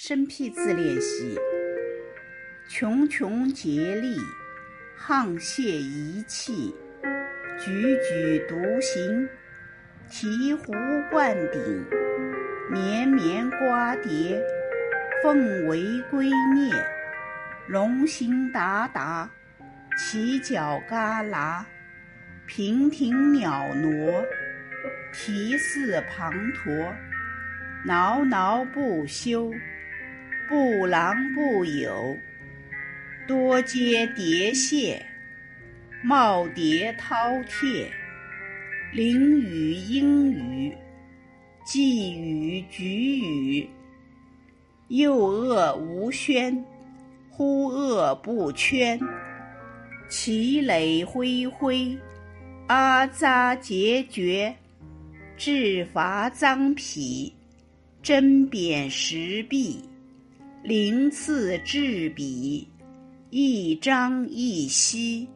生僻字练习：茕茕孑立，沆瀣一气，踽踽独行，醍醐灌顶，绵绵瓜瓞，凤尾龟镊，龙行达达，犄角旮旯，娉婷袅娜，啼似滂沱，挠挠不休。不郎不友，多阶叠谢，耄耋饕餮，凌雨应雨，寄雨举雨，诱恶无宣，忽恶不悛，奇垒恢恢，阿扎孑孓，至伐臧否，针砭时弊。鳞次栉比，一张一翕。